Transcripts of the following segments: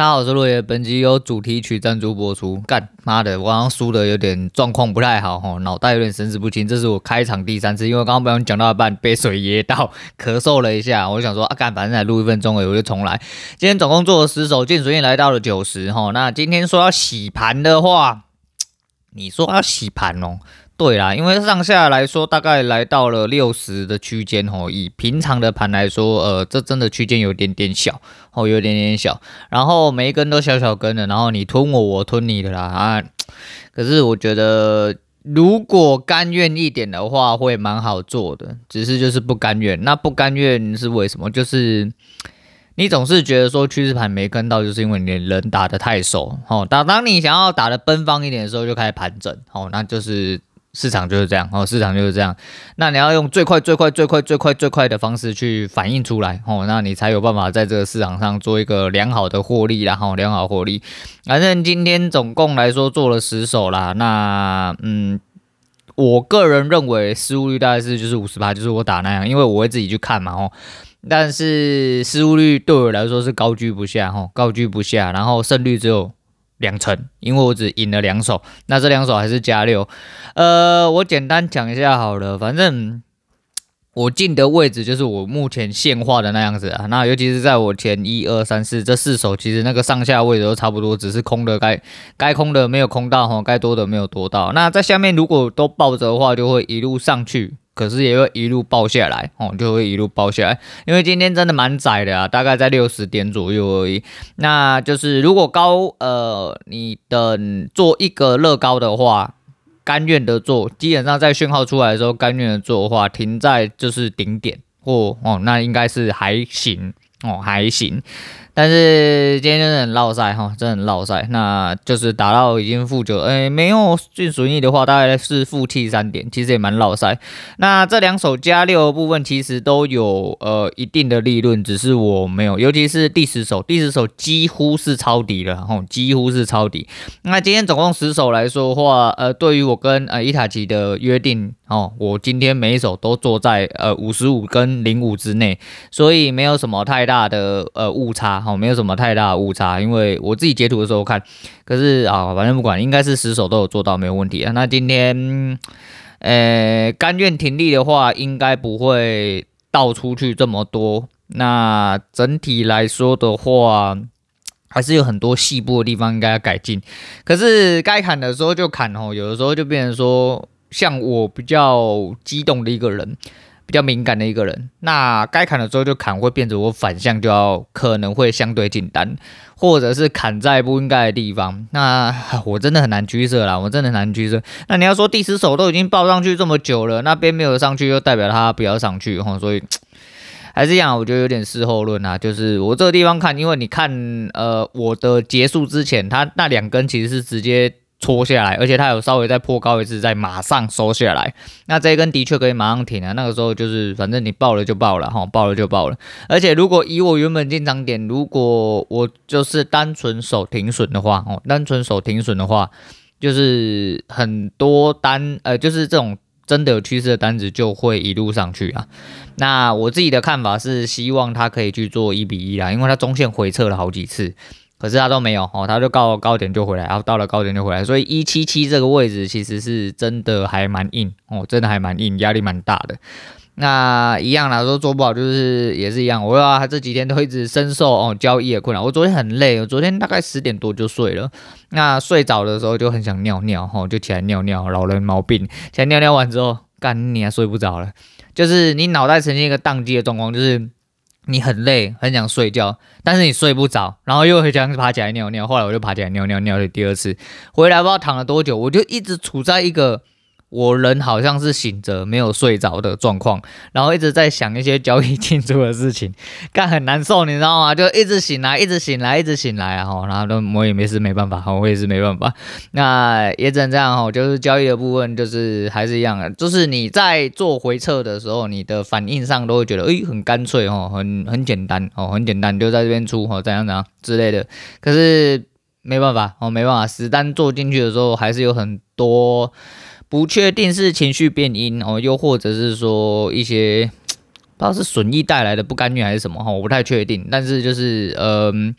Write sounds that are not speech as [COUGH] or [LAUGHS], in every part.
大家好，我是落叶。本集由主题曲赞助播出。干妈的，我刚刚输的有点状况不太好哈，脑袋有点神志不清。这是我开场第三次，因为刚刚不小心讲到一半，被水噎到，咳嗽了一下。我想说啊，干，反正才录一分钟而已，我就重来。今天总共做了十首，净水印来到了九十哈。那今天说要洗盘的话，你说要洗盘哦。对啦，因为上下来说大概来到了六十的区间吼，以平常的盘来说，呃，这真的区间有点点小哦，有点点小，然后每一根都小小根的，然后你吞我，我吞你的啦啊。可是我觉得如果甘愿一点的话，会蛮好做的，只是就是不甘愿。那不甘愿是为什么？就是你总是觉得说趋势盘没跟到，就是因为你的人打得太熟哦。当当你想要打得奔放一点的时候，就开始盘整哦，那就是。市场就是这样哦，市场就是这样。那你要用最快、最快、最快、最快、最快的方式去反映出来哦，那你才有办法在这个市场上做一个良好的获利然后，良好获利。反正今天总共来说做了十手啦，那嗯，我个人认为失误率大概是就是五十趴，就是我打那样，因为我会自己去看嘛，哦。但是失误率对我来说是高居不下，哈，高居不下。然后胜率只有。两成，因为我只赢了两手，那这两手还是加六。呃，我简单讲一下好了，反正我进的位置就是我目前现画的那样子啊。那尤其是在我前一二三四这四手，其实那个上下位置都差不多，只是空的该该空的没有空到哈，该多的没有多到。那在下面如果都抱着的话，就会一路上去。可是也会一路爆下来哦，就会一路爆下来，因为今天真的蛮窄的啊，大概在六十点左右而已。那就是如果高呃，你等做一个乐高的话，甘愿的做，基本上在讯号出来的时候，甘愿的做的话，停在就是顶点或哦，那应该是还行哦，还行。但是今天真的很落赛哈，真的很落赛，那就是打到已经负九，哎，没有最损益的话，大概是负七三点，其实也蛮落赛。那这两手加六的部分其实都有呃一定的利润，只是我没有，尤其是第十手，第十手几乎是抄底了哈，几乎是抄底。那今天总共十手来说的话，呃，对于我跟呃伊塔吉的约定哦，我今天每一手都做在呃五十五跟零五之内，所以没有什么太大的呃误差。好，没有什么太大的误差，因为我自己截图的时候看，可是啊，反正不管，应该是十手都有做到，没有问题啊。那今天，呃，甘愿停利的话，应该不会倒出去这么多。那整体来说的话，还是有很多细部的地方应该要改进。可是该砍的时候就砍哦，有的时候就变成说，像我比较激动的一个人。比较敏感的一个人，那该砍的时候就砍，会变成我反向就要可能会相对简单，或者是砍在不应该的地方，那我真的很难取舍啦，我真的很难取舍。那你要说第十手都已经报上去这么久了，那边没有上去，就代表他不要上去哈，所以还是这样，我觉得有点事后论啊，就是我这个地方看，因为你看，呃，我的结束之前，他那两根其实是直接。戳下来，而且它有稍微再破高一次，再马上收下来。那这一根的确可以马上停啊。那个时候就是，反正你爆了就爆了哈，爆了就爆了。而且如果以我原本进场点，如果我就是单纯守停损的话，哦，单纯守停损的话，就是很多单，呃，就是这种真的有趋势的单子就会一路上去啊。那我自己的看法是，希望它可以去做一比一啦，因为它中线回撤了好几次。可是他都没有哦，他就到高点就回来，然后到了高点就回来，所以一七七这个位置其实是真的还蛮硬哦，真的还蛮硬，压力蛮大的。那一样啦，说做不好就是也是一样，我要他这几天都一直深受哦交易的困扰。我昨天很累，我昨天大概十点多就睡了。那睡着的时候就很想尿尿哈，就起来尿尿，老人毛病。起来尿尿完之后，干你还睡不着了，就是你脑袋呈现一个宕机的状况，就是。你很累，很想睡觉，但是你睡不着，然后又很想爬起来尿尿。后来我就爬起来尿尿，尿了第二次，回来不知道躺了多久，我就一直处在一个。我人好像是醒着没有睡着的状况，然后一直在想一些交易进出的事情，[LAUGHS] 干很难受，你知道吗？就一直醒来，一直醒来，一直醒来啊！哈，然后都我也没事，没办法，我也是没办法。那也只能这样哈，就是交易的部分就是还是一样的，就是你在做回撤的时候，你的反应上都会觉得诶很干脆哦，很很简单哦，很简单，就在这边出哦，怎样怎样之类的。可是没办法哦，没办法，实单做进去的时候还是有很多。不确定是情绪变因哦，又或者是说一些不知道是损益带来的不甘愿还是什么哈，我不太确定。但是就是嗯、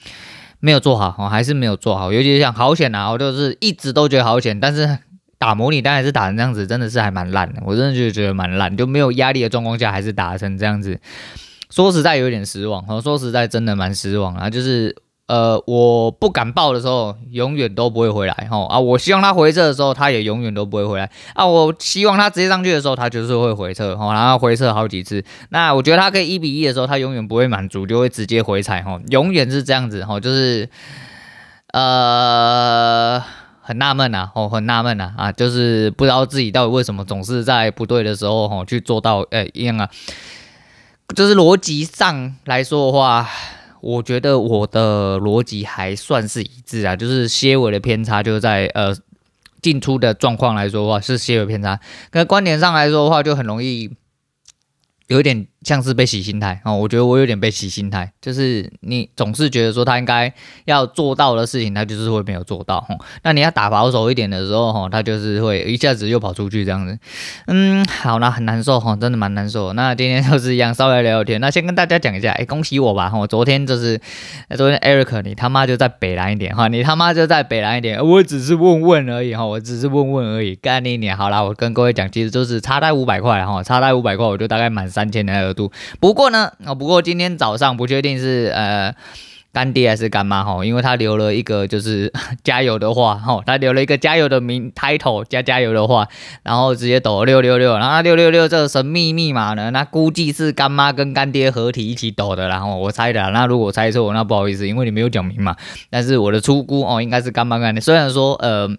没有做好，哦，还是没有做好。尤其是像好险啊，我就是一直都觉得好险，但是打模拟当然是打成这样子，真的是还蛮烂的。我真的就觉得蛮烂，就没有压力的状况下，还是打成这样子。说实在有点失望，哦，说实在真的蛮失望啊，就是。呃，我不敢报的时候，永远都不会回来哈啊！我希望他回撤的时候，他也永远都不会回来啊！我希望他直接上去的时候，他就是会回撤哈，然后回撤好几次。那我觉得他可以一比一的时候，他永远不会满足，就会直接回踩哈，永远是这样子哈，就是呃很纳闷呐，哦很纳闷呐啊，就是不知道自己到底为什么总是在不对的时候哈去做到呃一样啊，就是逻辑上来说的话。我觉得我的逻辑还算是一致啊，就是些微的偏差，就在呃进出的状况来说的话是些微偏差，跟观点上来说的话就很容易有一点。像是被洗心态哦，我觉得我有点被洗心态，就是你总是觉得说他应该要做到的事情，他就是会没有做到哦。那你要打保守一点的时候，哈，他就是会一下子又跑出去这样子。嗯，好，那很难受哈，真的蛮难受。那今天就是一样，稍微聊聊天。那先跟大家讲一下，哎，恭喜我吧！我昨天就是，昨天 Eric，你他妈就在北蓝一点哈，你他妈就在北蓝一点。我只是问问而已哈，我只是问问而已。干你娘！好啦，我跟各位讲，其实就是差带五百块哈，差带五百块，我就大概满三千的不过呢，哦，不过今天早上不确定是呃干爹还是干妈哈，因为他留了一个就是 [LAUGHS] 加油的话哈，他留了一个加油的名 title 加加油的话，然后直接抖六六六，然后六六六这个神秘密码呢，那估计是干妈跟干爹合体一起抖的，然后我猜的，那如果猜错，那不好意思，因为你没有讲明嘛，但是我的初估哦，应该是干妈干爹，虽然说呃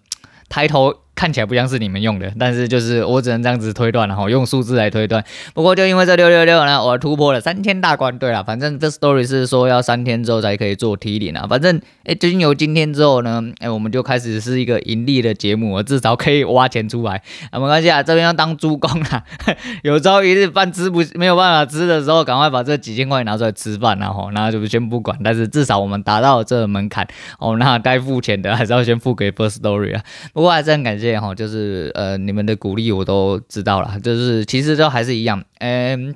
title。看起来不像是你们用的，但是就是我只能这样子推断了哈，用数字来推断。不过就因为这六六六呢，我突破了三千大关。对了，反正这 story 是说要三天之后才可以做 T 零啊。反正哎，经由今天之后呢，哎，我们就开始是一个盈利的节目，我至少可以挖钱出来。啊，没关系啊，这边要当猪公啊，[LAUGHS] 有朝一日饭吃不没有办法吃的时候，赶快把这几千块拿出来吃饭，然后那就先不管。但是至少我们达到了这个门槛哦，那该付钱的还是要先付给 first story 啊。不过还是很感谢。哈，就是呃，你们的鼓励我都知道了，就是其实都还是一样，嗯，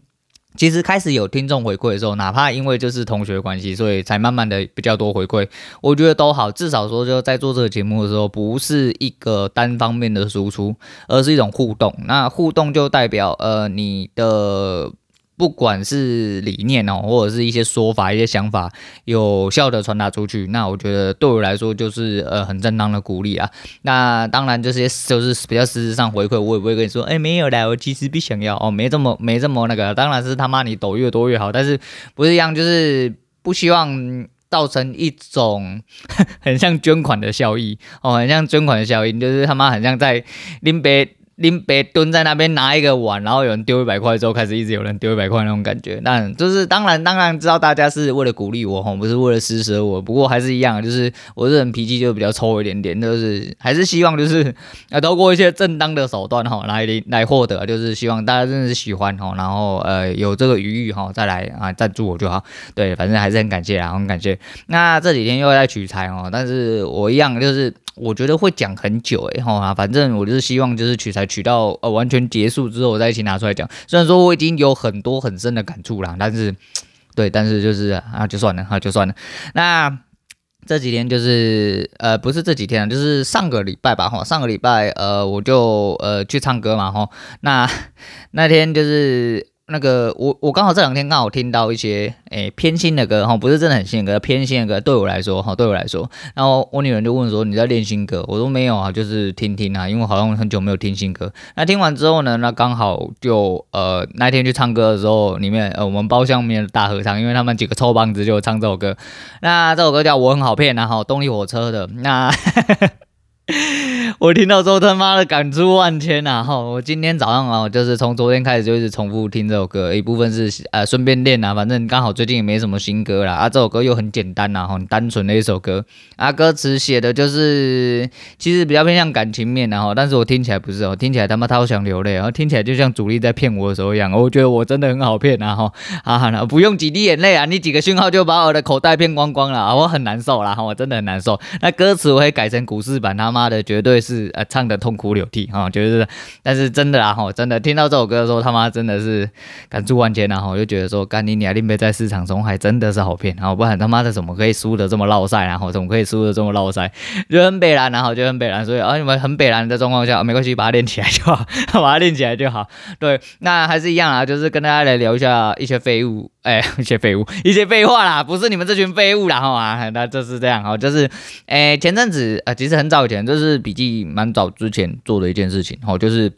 其实开始有听众回馈的时候，哪怕因为就是同学关系，所以才慢慢的比较多回馈，我觉得都好，至少说就在做这个节目的时候，不是一个单方面的输出，而是一种互动，那互动就代表呃你的。不管是理念哦，或者是一些说法、一些想法，有效的传达出去，那我觉得对我来说就是呃很正当的鼓励啊。那当然这些就是比较实质上回馈，我也不会跟你说，哎，没有啦，我其实不想要哦，没这么没这么那个。当然是他妈你抖越多越好，但是不是一样，就是不希望造成一种 [LAUGHS] 很像捐款的效益哦，很像捐款的效应，就是他妈很像在拎杯。林北蹲在那边拿一个碗，然后有人丢一百块之后，开始一直有人丢一百块那种感觉。那就是当然，当然知道大家是为了鼓励我哈，不是为了施舍我。不过还是一样，就是我这人脾气就比较抽一点点，就是还是希望就是要，[LAUGHS] 透过一些正当的手段哈，来来获得，就是希望大家真的是喜欢哈，然后呃有这个余裕哈，再来啊赞助我就好。对，反正还是很感谢啊，很感谢。那这几天又在取材哦，但是我一样就是。我觉得会讲很久诶，哈，反正我就是希望就是取材取到呃完全结束之后，我再一起拿出来讲。虽然说我已经有很多很深的感触啦，但是，[TSK] 对，但是就是啊，就算了，啊，就算了。那这几天就是呃，不是这几天，就是上个礼拜吧，哈，上个礼拜呃，我就呃去唱歌嘛，哈，那 [LAUGHS] 那天就是。那个我我刚好这两天刚好听到一些诶、偏新的歌哈，不是真的很新的歌，偏新的歌对我来说哈，对我来说，然后我女人就问说，你在练新歌？我说没有啊，就是听听啊，因为好像很久没有听新歌。那听完之后呢，那刚好就呃那天去唱歌的时候，里面呃我们包厢里面的大合唱，因为他们几个臭棒子就唱这首歌。那这首歌叫我很好骗啊，哈，动力火车的那。[LAUGHS] [LAUGHS] 我听到之后他妈的感触万千呐！哈，我今天早上啊，就是从昨天开始就一直重复听这首歌，一部分是呃顺便练啊，反正刚好最近也没什么新歌啦。啊，这首歌又很简单呐，很单纯的一首歌啊，歌词写的就是其实比较偏向感情面的哈，但是我听起来不是哦，听起来他妈超想流泪，然后听起来就像主力在骗我的时候一样，我觉得我真的很好骗啊哈啊，不用几滴眼泪啊，你几个讯号就把我的口袋骗光光了啊，我很难受啦，我真的很难受。那歌词我会改成古诗版，他妈的绝对。是呃唱的痛哭流涕哈，就是，但是真的啊哈，真的听到这首歌的时候，他妈真的是感触万千啊哈，我就觉得说，干你娘，林北在市场中还真的是好骗，然后不然他妈的怎么可以输的这么落赛，然后怎么可以输的这么落赛，就很北蓝，然后就很北蓝，所以啊你们很北蓝的状况下，没关系，把它练起来就好，[LAUGHS] 把它练起来就好。对，那还是一样啊，就是跟大家来聊一下一些废物。哎，一些废物，一些废话啦，不是你们这群废物啦，好吗？那就是这样哈，就是，哎，前阵子呃，其实很早以前，这是笔记蛮早之前做的一件事情，哦，就是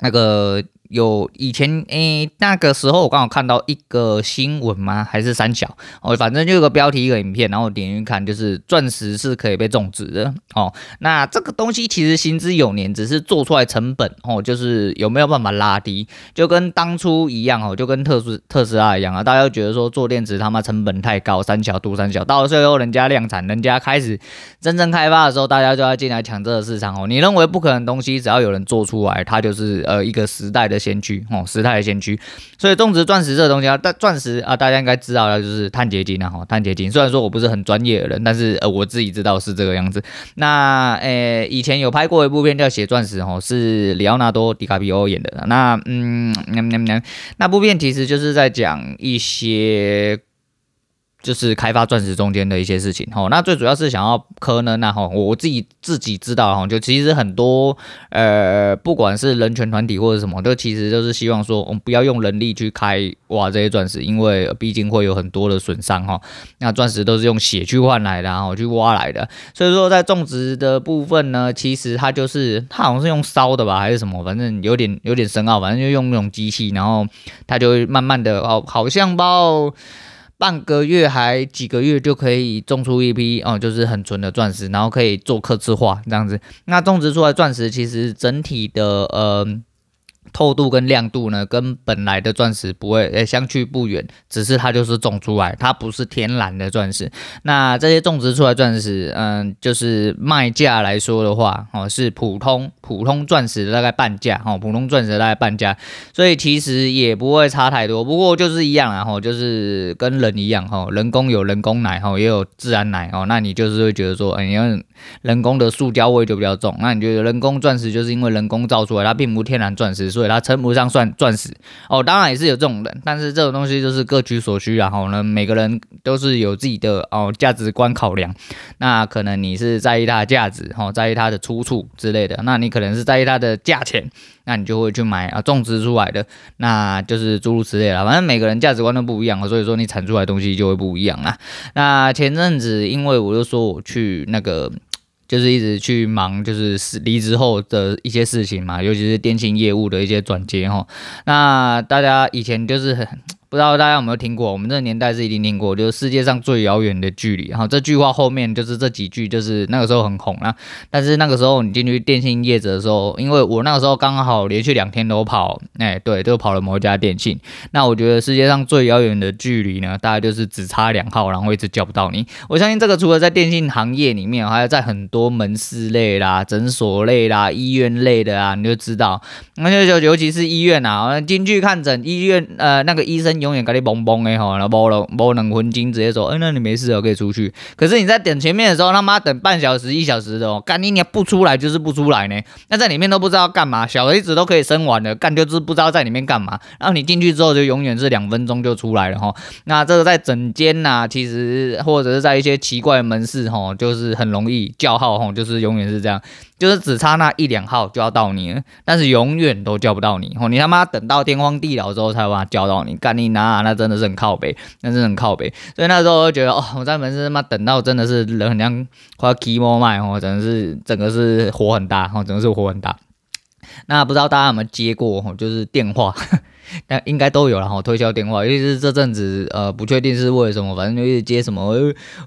那个。有以前诶、那个时候我刚好看到一个新闻吗？还是三小哦，反正就有个标题一个影片，然后点进去看，就是钻石是可以被种植的哦。那这个东西其实行之有年，只是做出来成本哦，就是有没有办法拉低，就跟当初一样哦，就跟特斯特斯拉一样啊，大家觉得说做电池他妈成本太高，三小赌三小，到了最后人家量产，人家开始真正开发的时候，大家就要进来抢这个市场哦。你认为不可能东西，只要有人做出来，它就是呃一个时代的。先驱哦，时代的先驱，所以种植钻石这个东西啊，但钻石啊，大家应该知道的就是碳结晶啊，哈，碳结晶。虽然说我不是很专业的人，但是呃，我自己知道是这个样子。那呃、以前有拍过一部片叫《写钻石》哦，是里奥纳多·迪卡皮欧演的。那嗯，那那那那部片其实就是在讲一些。就是开发钻石中间的一些事情，吼，那最主要是想要可能啊，吼，我自己自己知道，哈，就其实很多，呃，不管是人权团体或者什么，都其实就是希望说，我们不要用人力去开挖这些钻石，因为毕竟会有很多的损伤，哈。那钻石都是用血去换来的，然后去挖来的，所以说在种植的部分呢，其实它就是它好像是用烧的吧，还是什么，反正有点有点深奥，反正就用那种机器，然后它就慢慢的哦，好像包。半个月还几个月就可以种出一批哦，就是很纯的钻石，然后可以做刻字化这样子。那种植出来钻石其实整体的呃。透度跟亮度呢，跟本来的钻石不会诶、欸、相去不远，只是它就是种出来，它不是天然的钻石。那这些种植出来钻石，嗯，就是卖价来说的话，哦，是普通普通钻石的大概半价，哦，普通钻石的大概半价，所以其实也不会差太多。不过就是一样啊，吼，就是跟人一样，吼，人工有人工奶，吼，也有自然奶，哦，那你就是会觉得说，哎、欸，你要人工的塑胶味就比较重，那你觉得人工钻石就是因为人工造出来，它并不天然钻石。所以它称不上算钻石哦，当然也是有这种人，但是这种东西就是各取所需，然后呢，每个人都是有自己的哦价值观考量。那可能你是在意它的价值，哦，在意它的出处之类的，那你可能是在意它的价钱，那你就会去买啊种植出来的，那就是诸如此类了。反正每个人价值观都不一样，所以说你产出来的东西就会不一样啊。那前阵子因为我就说我去那个。就是一直去忙，就是离职后的一些事情嘛，尤其是电信业务的一些转接哈。那大家以前就是很。不知道大家有没有听过？我们这个年代是一定听过，就是世界上最遥远的距离。哈这句话后面就是这几句，就是那个时候很红啊。但是那个时候你进去电信业者的时候，因为我那个时候刚好连续两天都跑，哎，对，都跑了某一家电信。那我觉得世界上最遥远的距离呢，大概就是只差两号，然后一直叫不到你。我相信这个除了在电信行业里面，还有在很多门市类啦、诊所类啦、医院类的啊，你就知道，那就尤其是医院啊，进去看诊，医院呃那个医生。永远跟你蹦蹦的吼，然后无了无两分钟直接说，哎、那你没事哦，可以出去。可是你在等前面的时候，他妈等半小时一小时的哦，干你你不出来就是不出来呢。那在里面都不知道干嘛，小孩子都可以生完了，干就是不知道在里面干嘛。然后你进去之后就永远是两分钟就出来了哈。那这个在整间呐，其实或者是在一些奇怪的门市吼，就是很容易叫号吼，就是永远是这样。就是只差那一两号就要到你了，但是永远都叫不到你。哦，你他妈等到天荒地老之后才把它叫到你，干你那，那真的是很靠北，那真的很靠北。所以那时候我就觉得，哦，我在门市他妈等到真的是人很像快要 KMO 卖哦，真的是整个是火很大，哦，整个是火很大。那不知道大家有没有接过，就是电话。[LAUGHS] 那应该都有了哈，推销电话，尤其是这阵子，呃，不确定是为什么，反正就一直接什么，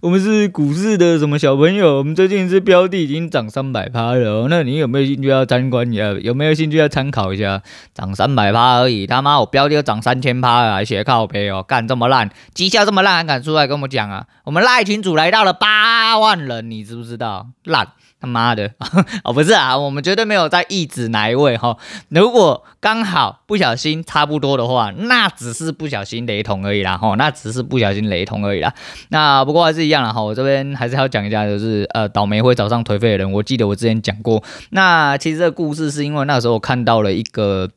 我们是股市的什么小朋友，我们最近是标的已经涨三百趴了，那你有没有兴趣要参观一下？有没有兴趣要参考一下？涨三百趴而已，他妈我标的要涨三千趴啊，写靠背哦，干这么烂，绩效这么烂还敢出来跟我们讲啊？我们赖群主来到了。八万人，你知不知道？烂他妈的 [LAUGHS] 哦，不是啊，我们绝对没有在意指哪一位哈。如果刚好不小心差不多的话，那只是不小心雷同而已啦哈，那只是不小心雷同而已啦。那不过还是一样啦哈，我这边还是要讲一下，就是呃，倒霉会找上颓废的人。我记得我之前讲过，那其实这个故事是因为那时候我看到了一个。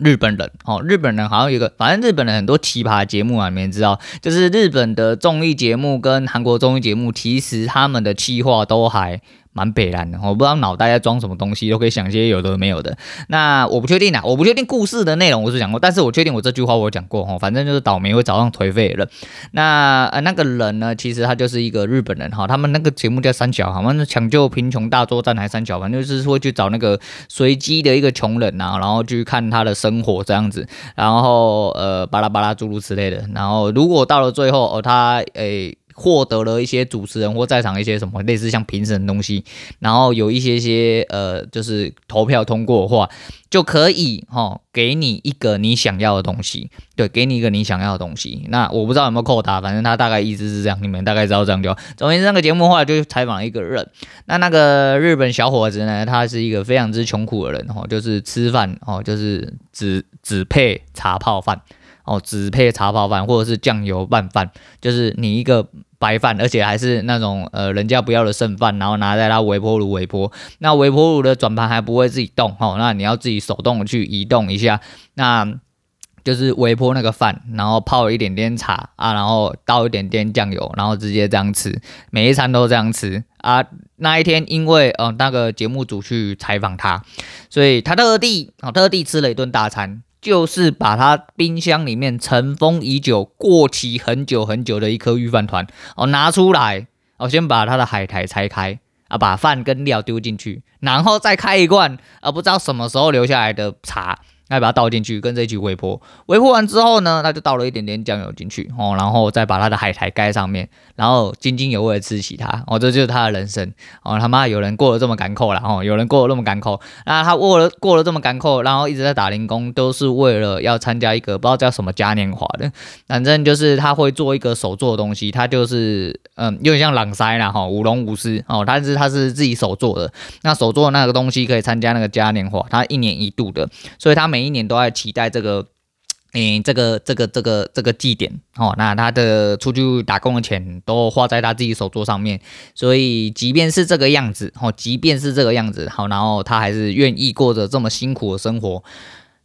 日本人哦，日本人好像有一个，反正日本人很多奇葩节目啊，你们知道，就是日本的综艺节目跟韩国综艺节目，其实他们的企划都还。蛮北烂的，我不知道脑袋在装什么东西，都可以想些有的没有的。那我不确定啊，我不确定故事的内容我是讲过，但是我确定我这句话我讲过哈，反正就是倒霉会找上颓废的人。那呃那个人呢，其实他就是一个日本人哈，他们那个节目叫三角，好像是抢救贫穷大作战还是三角，反正就是说去找那个随机的一个穷人呐，然后去看他的生活这样子，然后呃巴拉巴拉诸如此类的，然后如果到了最后哦他诶。获得了一些主持人或在场一些什么类似像评审的东西，然后有一些些呃，就是投票通过的话，就可以哈给你一个你想要的东西，对，给你一个你想要的东西。那我不知道有没有扣答，反正他大概意思是这样，你们大概知道这样就。总之，那个节目后来就采访一个人，那那个日本小伙子呢，他是一个非常之穷苦的人哈，就是吃饭哦，就是只只配茶泡饭哦，只配茶泡饭或者是酱油拌饭，就是你一个。白饭，而且还是那种呃人家不要的剩饭，然后拿在他微波炉微波，那微波炉的转盘还不会自己动哦，那你要自己手动去移动一下，那就是微波那个饭，然后泡一点点茶啊，然后倒一点点酱油，然后直接这样吃，每一餐都这样吃啊。那一天因为呃那个节目组去采访他，所以他特地啊特地吃了一顿大餐。就是把它冰箱里面尘封已久、过期很久很久的一颗御饭团哦拿出来，哦先把它的海苔拆开啊，把饭跟料丢进去，然后再开一罐啊不知道什么时候留下来的茶。再把它倒进去，跟着一起微波。微波完之后呢，他就倒了一点点酱油进去哦，然后再把他的海苔盖上面，然后津津有味的吃起它哦，这就是他的人生哦。他妈有人过得这么赶扣了哦，有人过得那么赶扣，那他过了过了这么赶扣，然后一直在打零工，都是为了要参加一个不知道叫什么嘉年华的，反正就是他会做一个手做的东西，他就是嗯，有点像朗塞啦哈，舞龙舞狮哦，但是他是自己手做的，那手做的那个东西可以参加那个嘉年华，他一年一度的，所以他每每一年都在期待这个，[TSK] 嗯，这个这个这个这个祭典哦。那他的出去打工的钱都花在他自己手作上面，所以即便是这个样子哦，即便是这个样子好，然后他还是愿意过着这么辛苦的生活，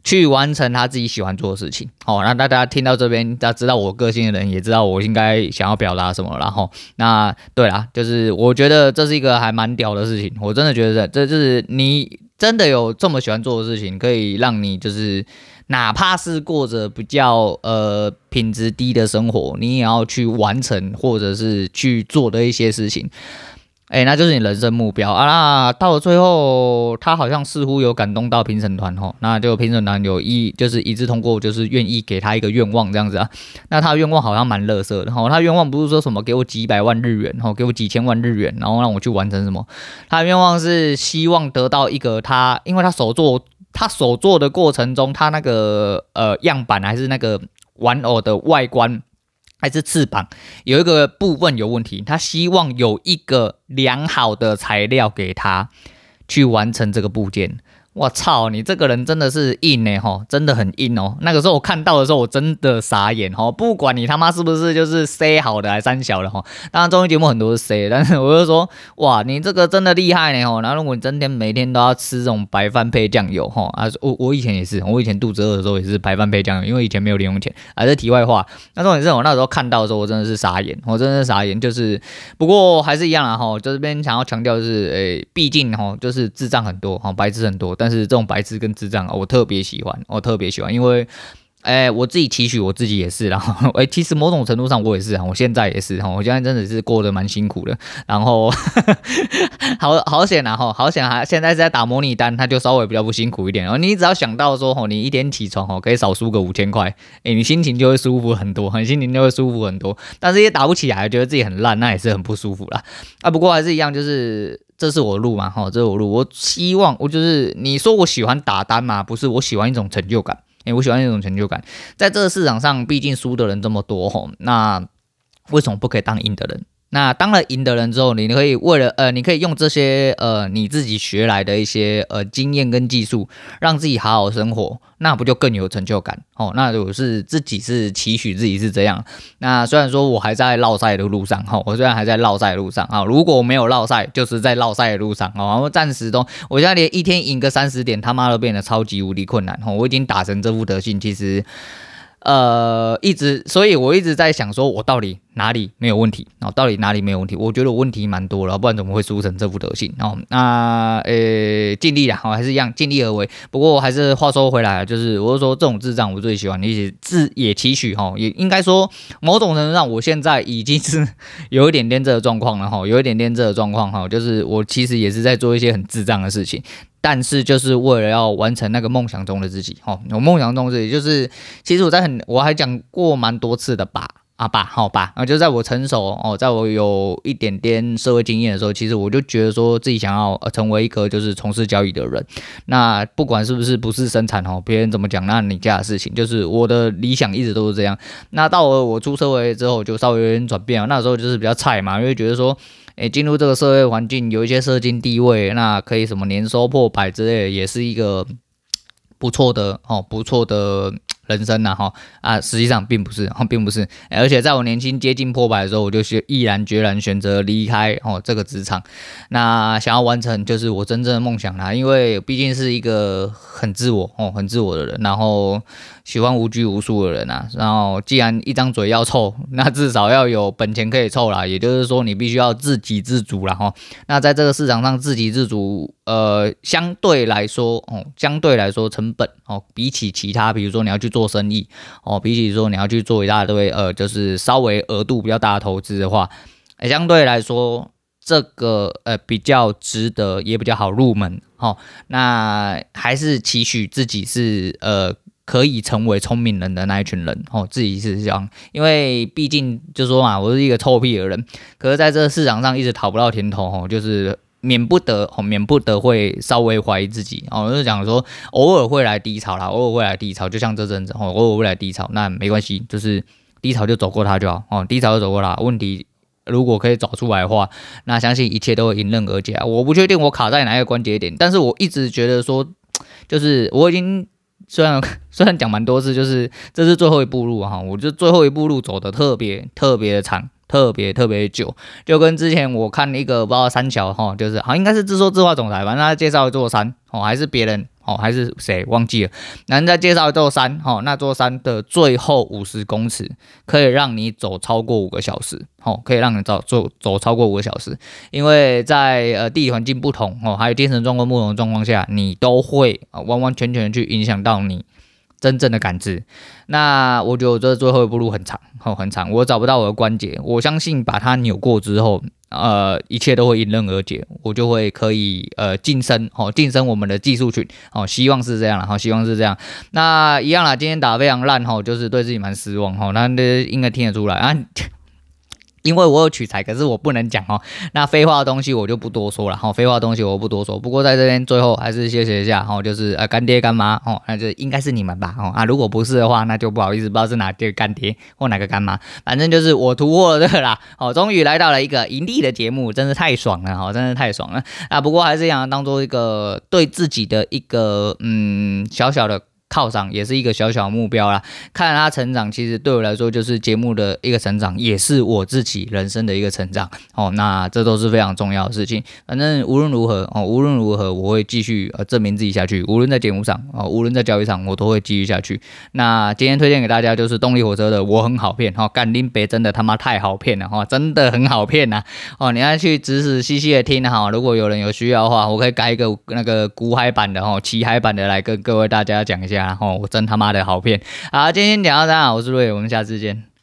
去完成他自己喜欢做的事情。好，那大家听到这边，大家知道我个性的人也知道我应该想要表达什么。然后，那对啦，就是我觉得这是一个还蛮屌的事情，我真的觉得这就是你。真的有这么喜欢做的事情，可以让你就是，哪怕是过着比较呃品质低的生活，你也要去完成或者是去做的一些事情。哎、那就是你人生目标啊！那到了最后，他好像似乎有感动到评审团吼，那就评审团有一就是一致通过，就是愿意给他一个愿望这样子啊。那他的愿望好像蛮乐色的吼，他愿望不是说什么给我几百万日元吼，给我几千万日元，然后让我去完成什么。他的愿望是希望得到一个他，因为他手做他手做的过程中，他那个呃样板还是那个玩偶的外观。还是翅膀有一个部分有问题，他希望有一个良好的材料给他去完成这个部件。我操，你这个人真的是硬呢，吼，真的很硬哦。那个时候我看到的时候，我真的傻眼吼。不管你他妈是不是就是塞好的还是三小的吼，当然综艺节目很多是塞，[LAUGHS] 但是我就说，哇，你这个真的厉害呢吼。然后如果你真天每天都要吃这种白饭配酱油吼，啊，我我以前也是，我以前肚子饿的时候也是白饭配酱油，因为以前没有零用钱。啊，这题外话，那重点是我那时候看到的时候，我真的是傻眼，我真的是傻眼。就是不过还是一样啦吼，就这边想要强调的是，诶、毕竟吼就是智障很多，哈白痴很多。但但是这种白痴跟智障，我特别喜欢，我特别喜欢，因为，哎、我自己期许我自己也是，然后，哎、其实某种程度上我也是，我现在也是，哈，我现在真的是过得蛮辛苦的，然后，[LAUGHS] 好好险啊，哈，好险啊，现在是在打模拟单，他就稍微比较不辛苦一点，然后你只要想到说，吼，你一天起床，吼，可以少输个五千块，哎，你心情就会舒服很多，很心情就会舒服很多，但是也打不起来，觉得自己很烂，那也是很不舒服啦。啊，不过还是一样，就是。这是我路嘛，哈，这是我路。我希望我就是你说我喜欢打单嘛，不是，我喜欢一种成就感，诶，我喜欢一种成就感。在这个市场上，毕竟输的人这么多，吼，那为什么不可以当赢的人？那当了赢的人之后，你可以为了呃，你可以用这些呃你自己学来的一些呃经验跟技术，让自己好好生活，那不就更有成就感哦？那我是自己是期许自己是这样。那虽然说我还在烙赛的路上哈，我虽然还在烙赛的路上啊，如果没有烙赛，就是在烙赛的路上哦。然后暂时都，我现在连一天赢个三十点，他妈都变得超级无敌困难哦。我已经打成这副德性，其实。呃，一直，所以我一直在想，说我到底哪里没有问题？然哦，到底哪里没有问题？我觉得我问题蛮多了，不然怎么会输成这副德行？哦，那呃，尽力了，哦，还是一样尽力而为。不过还是话说回来，就是我是说这种智障我最喜欢，你也自也期许哈，也应该说某种程度上，我现在已经是有一点点这个状况了哈，有一点点这个状况哈，就是我其实也是在做一些很智障的事情。但是就是为了要完成那个梦想中的自己，哦，我梦想中的自己就是，其实我在很，我还讲过蛮多次的吧，啊吧，好吧，啊，就在我成熟哦，在我有一点点社会经验的时候，其实我就觉得说自己想要成为一个就是从事交易的人，那不管是不是不是生产哦，别人怎么讲，那你家的事情，就是我的理想一直都是这样。那到了我出社会之后，就稍微有点转变了，那时候就是比较菜嘛，因为觉得说。诶，进入这个社会环境，有一些社经地位，那可以什么年收破百之类，也是一个不错的哦，不错的。人生呐，哈啊，实际上并不是，并不是，而且在我年轻接近破百的时候，我就毅然决然选择离开哦这个职场，那想要完成就是我真正的梦想啦，因为毕竟是一个很自我哦，很自我的人，然后喜欢无拘无束的人呐，然后既然一张嘴要臭，[LAUGHS] 那至少要有本钱可以臭啦，也就是说你必须要自给自足了哈，那在这个市场上自给自足，呃，相对来说哦，相对来说成本哦，比起其他，比如说你要去。做生意哦，比起说你要去做一大堆呃，就是稍微额度比较大的投资的话，相对来说这个呃比较值得，也比较好入门哦。那还是期许自己是呃可以成为聪明人的那一群人哦，自己是这样，因为毕竟就说嘛，我是一个臭屁的人，可是在这个市场上一直讨不到甜头哦，就是。免不得哦，免不得会稍微怀疑自己哦，就是讲说偶尔会来低潮啦，偶尔会来低潮，就像这阵子哦，偶尔会来低潮，那没关系，就是低潮就走过它就好哦，低潮就走过它。问题如果可以找出来的话，那相信一切都会迎刃而解。我不确定我卡在哪一个关节点，但是我一直觉得说，就是我已经虽然 [LAUGHS] 虽然讲蛮多次，就是这是最后一步路哈，我就最后一步路走的特别特别的长。特别特别久，就跟之前我看一个不知道三桥哈，就是好像应该是自说自话总裁吧，那他介绍一座山哦，还是别人哦，还是谁忘记了？那人家介绍一座山哦，那座山的最后五十公尺可以让你走超过五个小时哦，可以让你走走走超过五个小时，因为在呃地理环境不同哦，还有精神状况不同的状况下，你都会完完全全去影响到你。真正的感知，那我觉得我这最后一步路很长，哦，很长，我找不到我的关节，我相信把它扭过之后，呃，一切都会迎刃而解，我就会可以呃晋升，哦，晋升我们的技术群，哦，希望是这样了，哈，希望是这样，那一样啦，今天打得非常烂，哈，就是对自己蛮失望，哈，那应该听得出来。啊。因为我有取材，可是我不能讲哦。那废话的东西我就不多说了哈，废话的东西我不多说。不过在这边最后还是谢谢一下哈，就是呃干爹干妈哦，那就应该是你们吧哦啊，如果不是的话，那就不好意思，不知道是哪个干爹或哪个干妈，反正就是我突破了这个啦哦，终于来到了一个盈利的节目，真是太爽了哈，真是太爽了啊！不过还是想当做一个对自己的一个嗯小小的。犒赏也是一个小小目标啦，看他成长，其实对我来说就是节目的一个成长，也是我自己人生的一个成长哦。那这都是非常重要的事情。反正无论如何哦，无论如何我会继续呃证明自己下去。无论在节目上哦，无论在交易上，我都会继续下去。那今天推荐给大家就是动力火车的我很好骗哈，干林北真的他妈太好骗了哈，真的很好骗呐哦。你要去仔仔细细的听哈，如果有人有需要的话，我可以改一个那个古海版的哈，骑海版的来跟各位大家讲一下。然后我真他妈的好骗，好，今天讲到这，我是瑞，我们下次见。